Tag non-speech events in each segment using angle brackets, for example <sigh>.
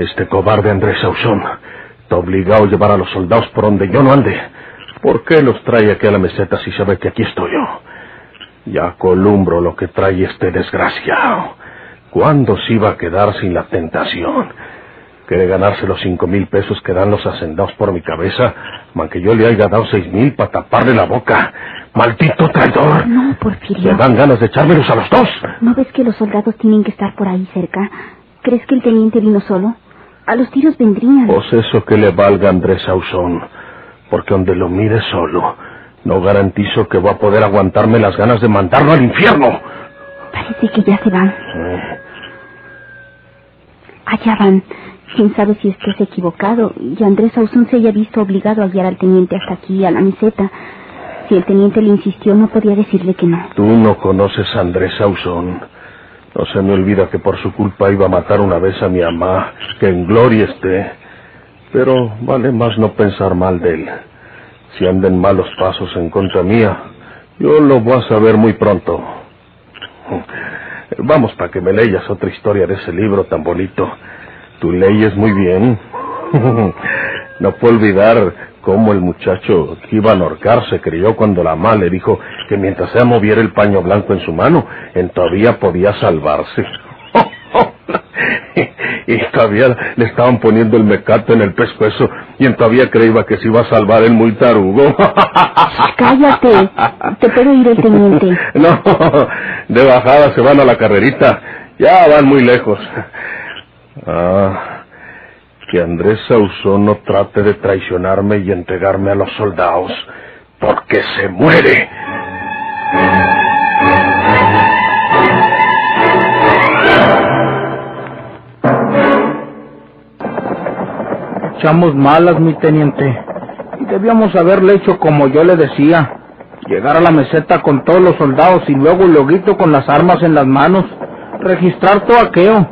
Este cobarde Andrés Sauzón está obligado a llevar a los soldados por donde yo no ande. ¿Por qué los trae aquí a la meseta si sabe que aquí estoy yo? Ya columbro lo que trae este desgraciado. ¿Cuándo se iba a quedar sin la tentación? Quiere ganarse los cinco mil pesos que dan los hacendados por mi cabeza, man que yo le haya dado seis mil para taparle la boca. ¡Maldito traidor! No, Porfirio. ¿Le dan ganas de echármelos a los dos? ¿No ves que los soldados tienen que estar por ahí cerca? ¿Crees que el teniente vino solo? A los tiros vendrían. Pues eso que le valga a Andrés Sauzón, porque donde lo mire solo, no garantizo que va a poder aguantarme las ganas de mandarlo al infierno. Parece que ya se van. Allá van. Quién sabe si estés equivocado y Andrés Sauzón se haya visto obligado a guiar al teniente hasta aquí, a la meseta. Si el teniente le insistió, no podía decirle que no. Tú no conoces a Andrés Sauzón. No se me olvida que por su culpa iba a matar una vez a mi mamá, que en gloria esté. Pero vale más no pensar mal de él. Si anden malos pasos en contra mía, yo lo voy a saber muy pronto. Vamos para que me leas otra historia de ese libro tan bonito. Tú leyes muy bien. <laughs> No puedo olvidar cómo el muchacho que iba a ahorcar se creyó cuando la mamá le dijo que mientras ella moviera el paño blanco en su mano, en todavía podía salvarse. <laughs> Y todavía le estaban poniendo el mecate en el pescuezo y todavía creía que se iba a salvar el muy tarugo. <laughs> Cállate. Te puede ir el teniente. <laughs> No, de bajada se van a la carrerita. Ya van muy lejos. Ah, que Andrés Sauzón no trate de traicionarme y entregarme a los soldados, porque se muere. Echamos malas, mi teniente. Y debíamos haberle hecho como yo le decía. Llegar a la meseta con todos los soldados y luego loguito con las armas en las manos. Registrar todo aquello.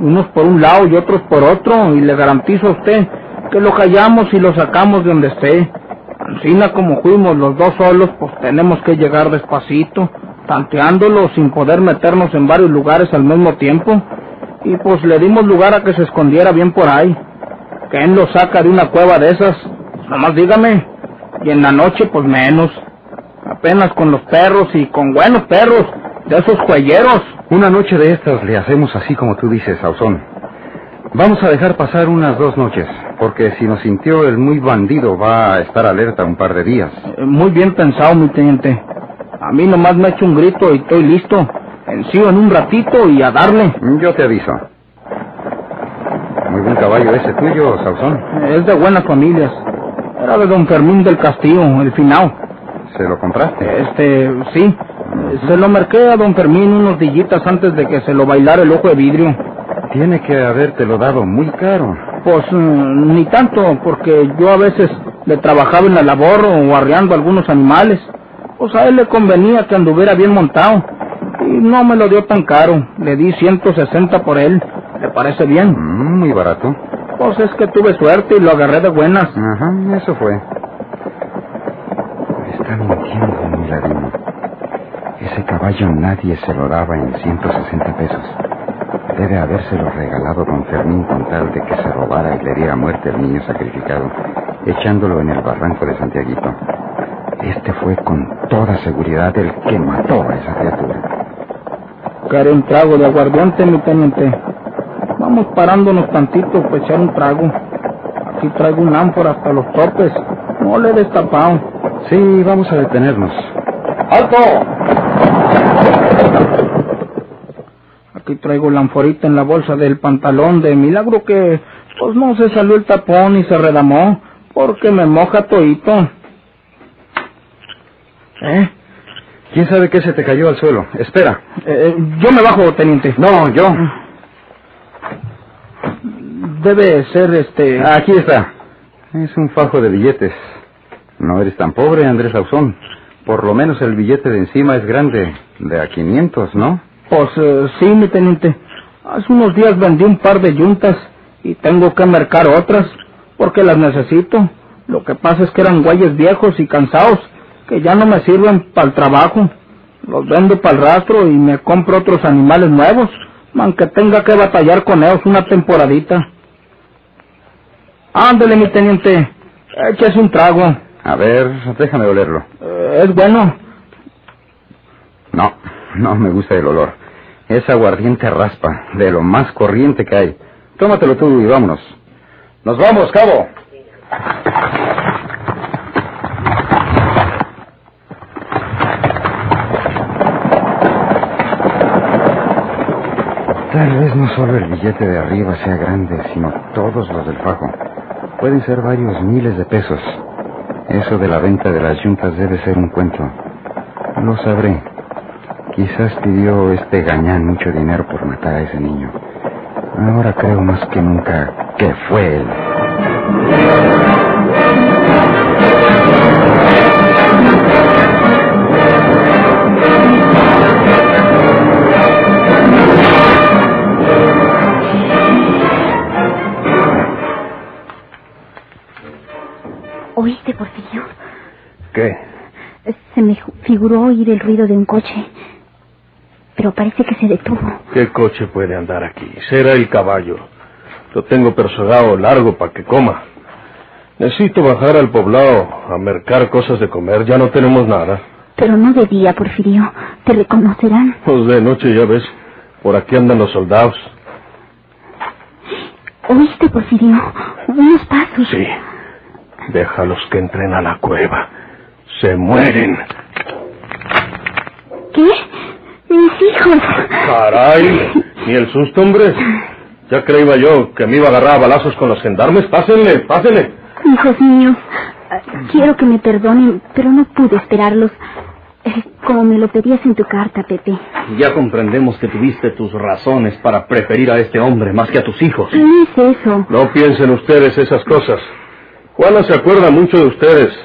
Unos por un lado y otros por otro. Y le garantizo a usted que lo callamos y lo sacamos de donde esté. Encina como fuimos los dos solos, pues tenemos que llegar despacito, tanteándolo sin poder meternos en varios lugares al mismo tiempo. Y pues le dimos lugar a que se escondiera bien por ahí. ¿Quién lo saca de una cueva de esas? Nomás dígame. Y en la noche, pues menos. Apenas con los perros y con buenos perros, de esos cuelleros. Una noche de estas le hacemos así como tú dices, Sauzón. Vamos a dejar pasar unas dos noches, porque si nos sintió el muy bandido va a estar alerta un par de días. Eh, Muy bien pensado, mi teniente. A mí nomás me echo un grito y estoy listo. Encima en un ratito y a darle. Yo te aviso. Muy buen caballo ese tuyo, Sauzón. Es de buenas familias. Era de don Fermín del Castillo, el finao. ¿Se lo compraste? Este, sí. Se lo marqué a don Fermín unos dillitas antes de que se lo bailara el ojo de vidrio. Tiene que habértelo dado muy caro. Pues mm, ni tanto, porque yo a veces le trabajaba en la labor o arreando algunos animales. Pues a él le convenía que anduviera bien montado. Y no me lo dio tan caro. Le di 160 por él. ¿Le parece bien? Mm, muy barato. Pues es que tuve suerte y lo agarré de buenas. Ajá, eso fue. Está mintiendo, mi ladino. Ese caballo nadie se lo daba en 160 pesos. Debe habérselo regalado don Fermín con tal de que se robara y le diera muerte al niño sacrificado, echándolo en el barranco de Santiaguito. Este fue con toda seguridad el que mató a esa criatura. Quiere un trago de aguardiente, mi teniente. Vamos parándonos tantito para echar un trago. Aquí traigo un ánfora hasta los topes. No le he destapado. Sí, vamos a detenernos. ¡Alto! Aquí traigo la anforita en la bolsa del pantalón de milagro que pues no se salió el tapón y se redamó porque me moja toito. ¿Eh? ¿Quién sabe qué se te cayó al suelo? Espera. Eh, yo me bajo, teniente. No, yo. Debe ser este... Aquí está. Es un fajo de billetes. No eres tan pobre, Andrés Lauzón. Por lo menos el billete de encima es grande, de a 500, ¿no? Pues eh, sí, mi teniente. Hace unos días vendí un par de yuntas y tengo que mercar otras porque las necesito. Lo que pasa es que eran güeyes viejos y cansados que ya no me sirven para el trabajo. Los vendo para el rastro y me compro otros animales nuevos, aunque tenga que batallar con ellos una temporadita. Ándale, mi teniente. Échese un trago. A ver, déjame olerlo. Eh, ¿Es bueno? No, no me gusta el olor. Es aguardiente raspa, de lo más corriente que hay. Tómatelo tú y vámonos. Nos vamos, cabo. Tal vez no solo el billete de arriba sea grande, sino todos los del fajo. Pueden ser varios miles de pesos. Eso de la venta de las yuntas debe ser un cuento. Lo sabré. Quizás pidió este gañán mucho dinero por matar a ese niño. Ahora creo más que nunca que fue él. ¿Oíste, Porfirio? ¿Qué? Se me figuró oír el ruido de un coche. Pero parece que se detuvo. ¿Qué coche puede andar aquí? Será el caballo. Lo tengo persogado largo para que coma. Necesito bajar al poblado a mercar cosas de comer. Ya no tenemos nada. Pero no de día, Porfirio. Te reconocerán. Pues de noche, ya ves. Por aquí andan los soldados. ¿Oíste, Porfirio? Unos pasos. Sí. Déjalos que entren a la cueva. Se mueren. ¿Qué? Mis hijos. Caray. Ni el susto, hombre. Ya creía yo que me iba a agarrar a balazos con los gendarmes. Pásenle, pásenle. Hijos míos, quiero que me perdonen, pero no pude esperarlos. Eh, Como me lo pedías en tu carta, Pepe. Ya comprendemos que tuviste tus razones para preferir a este hombre más que a tus hijos. No es eso. No piensen ustedes esas cosas. Juana se acuerda mucho de ustedes.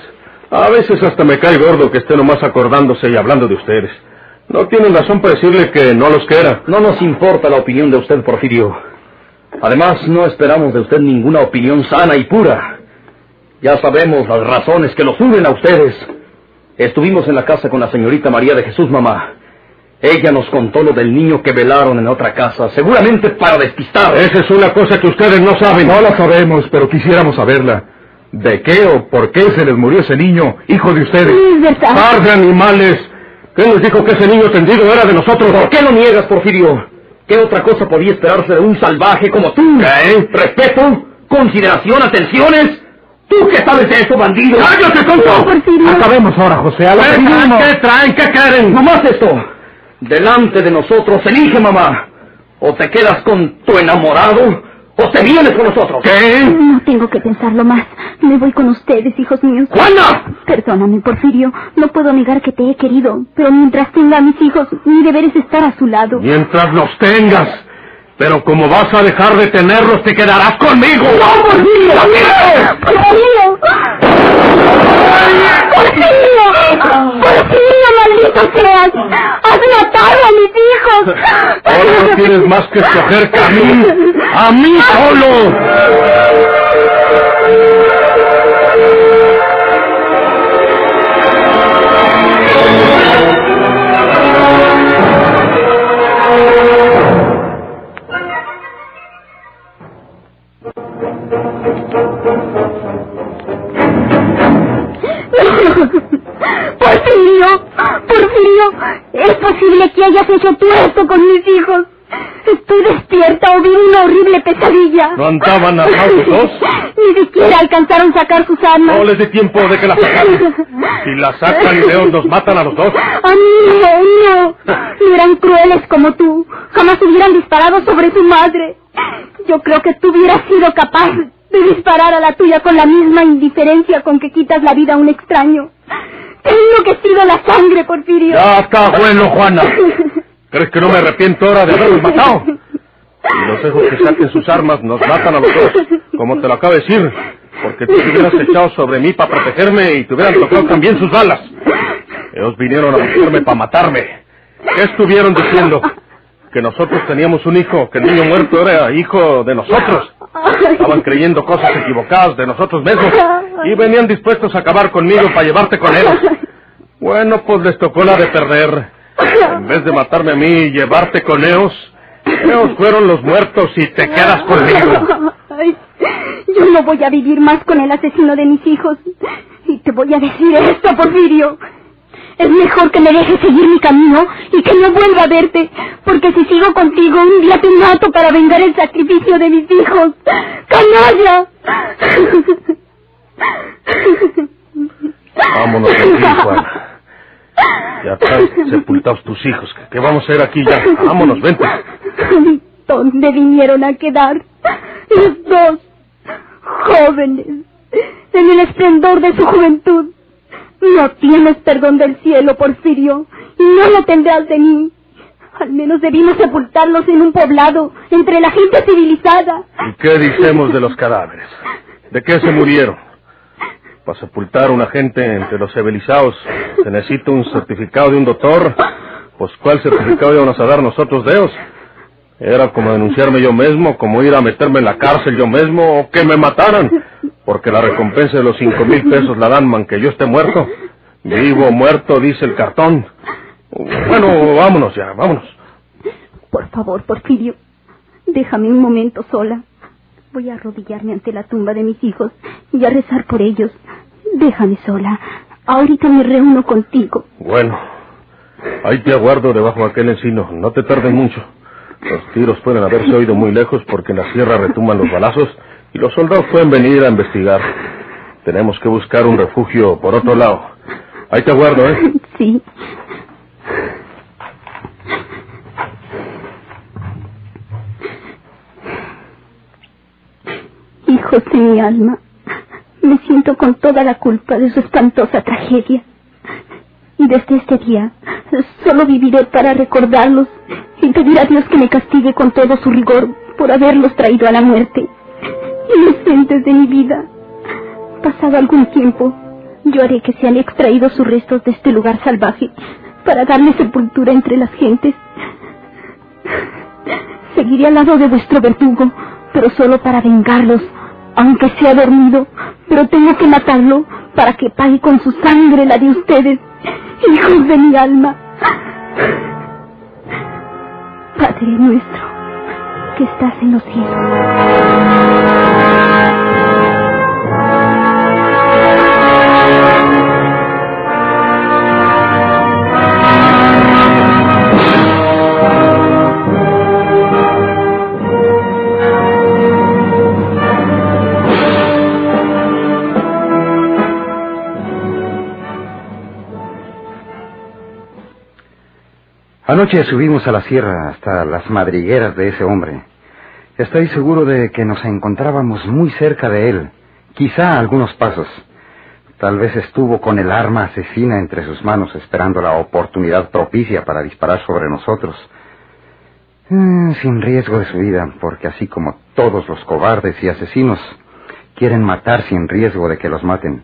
A veces hasta me cae gordo que esté nomás acordándose y hablando de ustedes. No tienen razón para decirle que no los quiera. No nos importa la opinión de usted, Porfirio. Además, no esperamos de usted ninguna opinión sana y pura. Ya sabemos las razones que los unen a ustedes. Estuvimos en la casa con la señorita María de Jesús, mamá. Ella nos contó lo del niño que velaron en otra casa, seguramente para despistar. Esa es una cosa que ustedes no saben. No la sabemos, pero quisiéramos saberla. ¿De qué o por qué se les murió ese niño, hijo de ustedes? Es verdad. ¡Par de animales! ¿Quién les dijo que ese niño tendido era de nosotros? ¿Por qué lo niegas, Porfirio? ¿Qué otra cosa podía esperarse de un salvaje como tú? ¿Qué? ¿Respeto? ¿Consideración? ¿Atenciones? ¿Tú qué sabes de eso, bandido? ¡Cállate, tonto! Porfirio. Acabemos ahora, José. A. ¿Qué traen? ¿Qué quieren? Nomás esto. Delante de nosotros, elige, mamá. O te quedas con tu enamorado, o te vienes con nosotros. ¿Qué? No tengo que pensarlo más. Me voy con ustedes, hijos míos. ¡Juana! Perdóname, Porfirio. No puedo negar que te he querido. Pero mientras tenga a mis hijos, mi deber es estar a su lado. Mientras los tengas. Pero como vas a dejar de tenerlos, te quedarás conmigo. ¡No, ¡Porfirio! ¡Porfirio! ¡Porfirio, maldito seas! ¡Has matado a mis hijos! Ahora no tienes más que escoger que a mí. ¡A mí solo! Pesadilla. ¿No andaban armados los dos? <laughs> Ni siquiera alcanzaron a sacar sus armas. No les dé tiempo de que la sacan. <laughs> Si la sacan y León nos matan a los dos. A mí no, no. No eran crueles como tú. Jamás hubieran disparado sobre su madre. Yo creo que tú hubieras sido capaz de disparar a la tuya con la misma indiferencia con que quitas la vida a un extraño. Te enloquecido la sangre, Porfirio. Ya está bueno, Juana. ¿Crees que no me arrepiento ahora de haberlos matado? Si los dejo que saquen sus armas, nos matan a los dos. Como te lo acabo de decir. Porque tú te hubieras echado sobre mí para protegerme y te hubieran tocado también sus balas. Ellos vinieron a buscarme para matarme. ¿Qué estuvieron diciendo? Que nosotros teníamos un hijo, que el niño muerto era hijo de nosotros. Estaban creyendo cosas equivocadas de nosotros mismos y venían dispuestos a acabar conmigo para llevarte con ellos. Bueno, pues les tocó la de perder. En vez de matarme a mí y llevarte con ellos, ellos fueron los muertos y te quedas conmigo. Ay, Yo no voy a vivir más con el asesino de mis hijos. Y te voy a decir esto, Porfirio. Es mejor que me dejes seguir mi camino y que no vuelva a verte, porque si sigo contigo un día te mato para vengar el sacrificio de mis hijos. ¡Canalla! Vámonos aquí, Juan. Ya están sepultados tus hijos. ¿Qué- ¿Qué vamos a hacer aquí ya? Vámonos, vente. ¿Dónde vinieron a quedar? Los dos, jóvenes, en el esplendor de su juventud. No tienes perdón del cielo, Porfirio, y no lo tendrás de mí. Al menos debimos sepultarlos en un poblado, entre la gente civilizada. ¿Y qué decimos de los cadáveres? ¿De qué se murieron? Para sepultar a una gente entre los civilizados se necesita un certificado de un doctor. Pues ¿cuál certificado íbamos a dar nosotros de? Era como denunciarme yo mismo, como ir a meterme en la cárcel yo mismo o que me mataran. Porque la recompensa de los cinco mil pesos la dan man que yo esté muerto. Vivo o muerto, dice el cartón. Bueno, vámonos ya, vámonos. Por favor, Porfirio, déjame un momento sola. Voy a arrodillarme ante la tumba de mis hijos y a rezar por ellos. Déjame sola. Ahorita me reúno contigo. Bueno, ahí te aguardo debajo de aquel encino. No te tardes mucho. Los tiros pueden haberse oído muy lejos porque en la sierra retumban los balazos y los soldados pueden venir a investigar. Tenemos que buscar un refugio por otro lado. Ahí te aguardo, ¿eh? Sí. De mi alma, me siento con toda la culpa de su espantosa tragedia. Y desde este día solo viviré para recordarlos y pedir a Dios que me castigue con todo su rigor por haberlos traído a la muerte. Inocentes de mi vida. Pasado algún tiempo, yo haré que sean extraídos sus restos de este lugar salvaje para darle sepultura entre las gentes. Seguiré al lado de vuestro verdugo, pero solo para vengarlos, aunque sea dormido, pero tengo que matarlo para que pague con su sangre la de ustedes, hijos de mi alma. Padre nuestro, que estás en los cielos. Anoche subimos a la sierra hasta las madrigueras de ese hombre. Estoy seguro de que nos encontrábamos muy cerca de él, quizá a algunos pasos. Tal vez estuvo con el arma asesina entre sus manos esperando la oportunidad propicia para disparar sobre nosotros. Mm, sin riesgo de su vida, porque así como todos los cobardes y asesinos quieren matar sin riesgo de que los maten.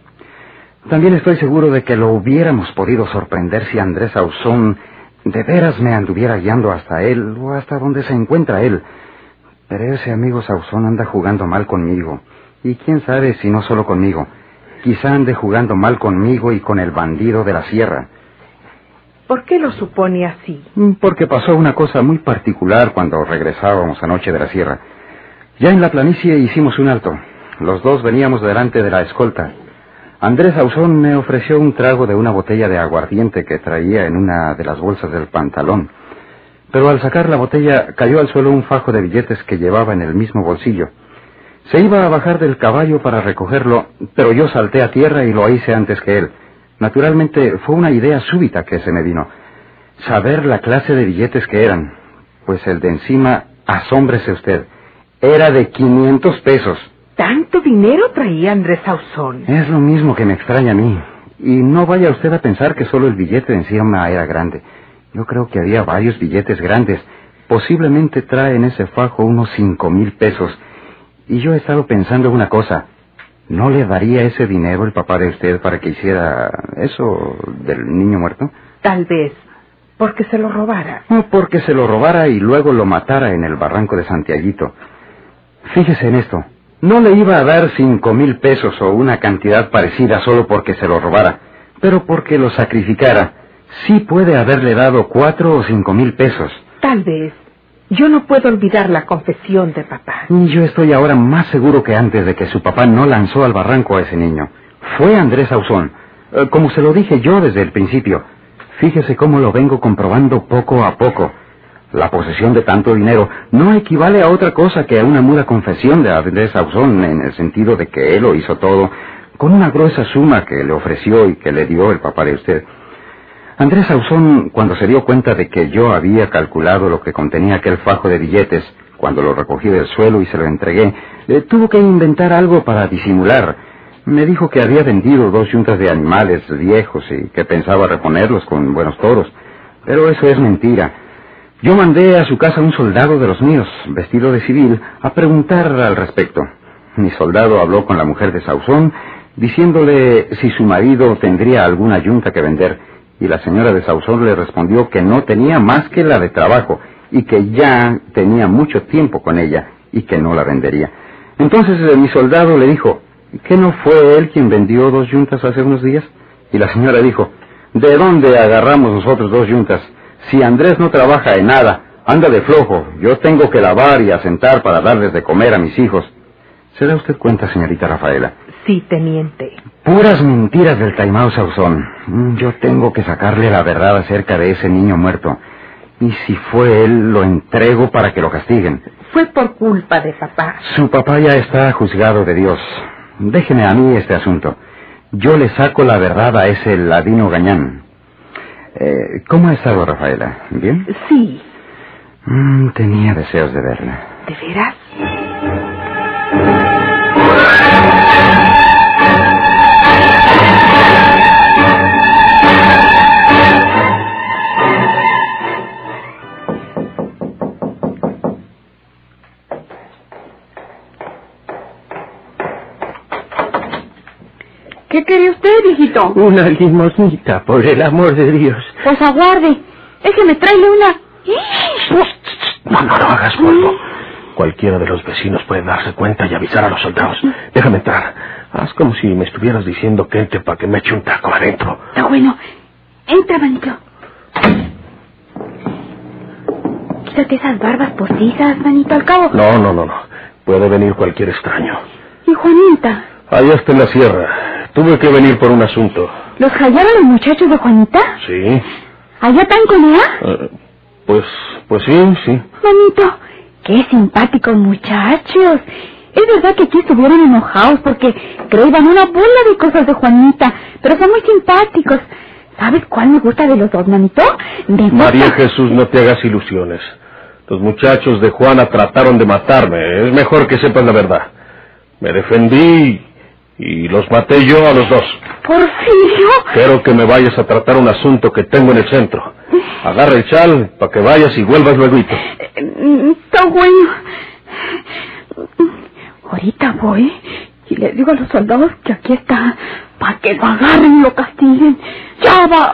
También estoy seguro de que lo hubiéramos podido sorprender si Andrés Ausón de veras me anduviera guiando hasta él o hasta donde se encuentra él. Pero ese amigo Sauzón anda jugando mal conmigo. Y quién sabe si no solo conmigo. Quizá ande jugando mal conmigo y con el bandido de la sierra. ¿Por qué lo supone así? Mm, Porque pasó una cosa muy particular cuando regresábamos anoche de la sierra. Ya en la planicie hicimos un alto. Los dos veníamos delante de la escolta. Andrés Ausón me ofreció un trago de una botella de aguardiente que traía en una de las bolsas del pantalón. Pero al sacar la botella cayó al suelo un fajo de billetes que llevaba en el mismo bolsillo. Se iba a bajar del caballo para recogerlo, pero yo salté a tierra y lo hice antes que él. Naturalmente fue una idea súbita que se me vino. Saber la clase de billetes que eran. Pues el de encima, asómbrese usted, era de 500 pesos. ¿Tanto dinero traía Andrés Sauzón? Es lo mismo que me extraña a mí. Y no vaya usted a pensar que solo el billete de encima era grande. Yo creo que había varios billetes grandes. Posiblemente trae en ese fajo unos cinco mil pesos. Y yo he estado pensando una cosa. ¿No le daría ese dinero el papá de usted para que hiciera eso del niño muerto? Tal vez. Porque se lo robara. No, porque se lo robara y luego lo matara en el barranco de Santiaguito. Fíjese en esto. No le iba a dar cinco mil pesos o una cantidad parecida solo porque se lo robara, pero porque lo sacrificara. Sí puede haberle dado cuatro o cinco mil pesos. Tal vez. Yo no puedo olvidar la confesión de papá. Juanita? Yo estoy ahora más seguro que antes de que su papá no lanzó al barranco a ese niño. Fue Andrés Ausón. Eh, como se lo dije yo desde el principio. Fíjese cómo lo vengo comprobando poco a poco. La posesión de tanto dinero no equivale a otra cosa que a una muda confesión de Andrés Ausón en el sentido de que él lo hizo todo con una gruesa suma que le ofreció y que le dio el papá de usted. Andrés Ausón, cuando se dio cuenta de que yo había calculado lo que contenía aquel fajo de billetes, cuando lo recogí del suelo y se lo entregué, tuvo que inventar algo para disimular. Me dijo que había vendido dos yuntas de animales viejos y que pensaba reponerlos con buenos toros. Pero eso es mentira. Yo mandé a su casa un soldado de los míos, vestido de civil, a preguntar al respecto. Mi soldado habló con la mujer de Sauzón, diciéndole si su marido tendría alguna yunta que vender, y la señora de Sauzón le respondió que no tenía más que la de trabajo, y que ya tenía mucho tiempo con ella, y que no la vendería. Entonces eh, mi soldado le dijo, ¿que no fue él quien vendió dos yuntas hace unos días? Y la señora dijo, ¿de dónde agarramos nosotros dos yuntas? Si Andrés no trabaja en nada, anda de flojo, yo tengo que lavar y asentar para darles de comer a mis hijos. ¿Se da usted cuenta, señorita Rafaela? Sí, teniente. Puras mentiras del Taimao Sauzón. Mm, Yo tengo que sacarle la verdad acerca de ese niño muerto. Y si fue él, lo entrego para que lo castiguen. Fue por culpa de papá. Su papá ya está juzgado de Dios. Déjeme a mí este asunto. Yo le saco la verdad a ese ladino gañán. Eh, ¿Cómo ha estado Rafaela? ¿Bien? Sí. Mm, tenía deseos de verla. ¿De veras? ¿Qué quiere usted, viejito? Una limosnita, por el amor de Dios. Pues aguarde. Déjeme traerle una. No, no, no hagas polvo. Cualquiera de los vecinos puede darse cuenta y avisar a los soldados. Déjame entrar. Haz como si me estuvieras diciendo que entre para que me eche un taco adentro. Está bueno. Entra, manito. Quítate esas barbas postizas, manito, al cabo. No, no, no, no. Puede venir cualquier extraño. Y Juanita. Allá está en la sierra. Tuve que venir por un asunto. ¿Los hallaron los muchachos de Juanita? Sí. ¿Allá están con ella? Eh, pues, pues sí, sí. Manito, qué simpáticos muchachos. Es verdad que aquí estuvieron enojados porque creo iban una bola de cosas de Juanita, pero son muy simpáticos. ¿Sabes cuál me gusta de los dos, manito? Gusta... María Jesús, no te hagas ilusiones. Los muchachos de Juana trataron de matarme. Es mejor que sepas la verdad. Me defendí y los maté yo a los dos. Porfirio. Quiero que me vayas a tratar un asunto que tengo en el centro. Agarra el chal para que vayas y vuelvas luego. Está bueno. Ahorita voy y le digo a los soldados que aquí está para que lo agarren y lo castiguen. Ya va.